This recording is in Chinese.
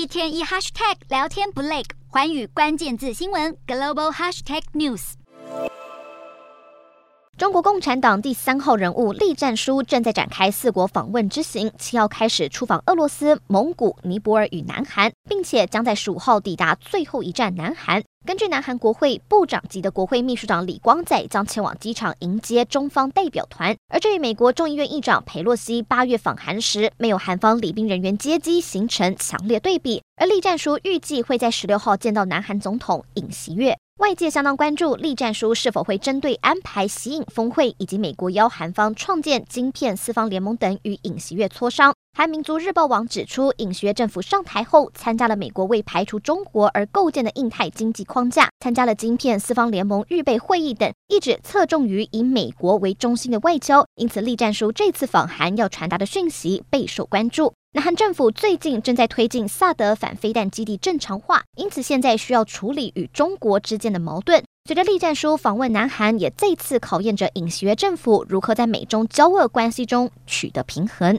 一天一 hashtag 聊天不累，环宇关键字新闻 global hashtag news。中国共产党第三号人物栗战书正在展开四国访问之行，七号开始出访俄罗斯、蒙古、尼泊尔与南韩，并且将在十五号抵达最后一站南韩。根据南韩国会部长级的国会秘书长李光载将前往机场迎接中方代表团，而这与美国众议院议长裴洛西八月访韩时没有韩方礼宾人员接机形成强烈对比。而栗战书预计会在十六号见到南韩总统尹锡悦。外界相当关注栗战书是否会针对安排习尹峰会以及美国邀韩方创建晶片四方联盟等与尹锡悦磋商。韩民族日报网指出，尹锡悦政府上台后参加了美国为排除中国而构建的印太经济框架，参加了晶片四方联盟预备会议等，一直侧重于以美国为中心的外交。因此，栗战书这次访韩要传达的讯息备受关注。南韩政府最近正在推进萨德反飞弹基地正常化，因此现在需要处理与中国之间的矛盾。随着栗战书访问南韩，也再次考验着尹锡悦政府如何在美中交恶关系中取得平衡。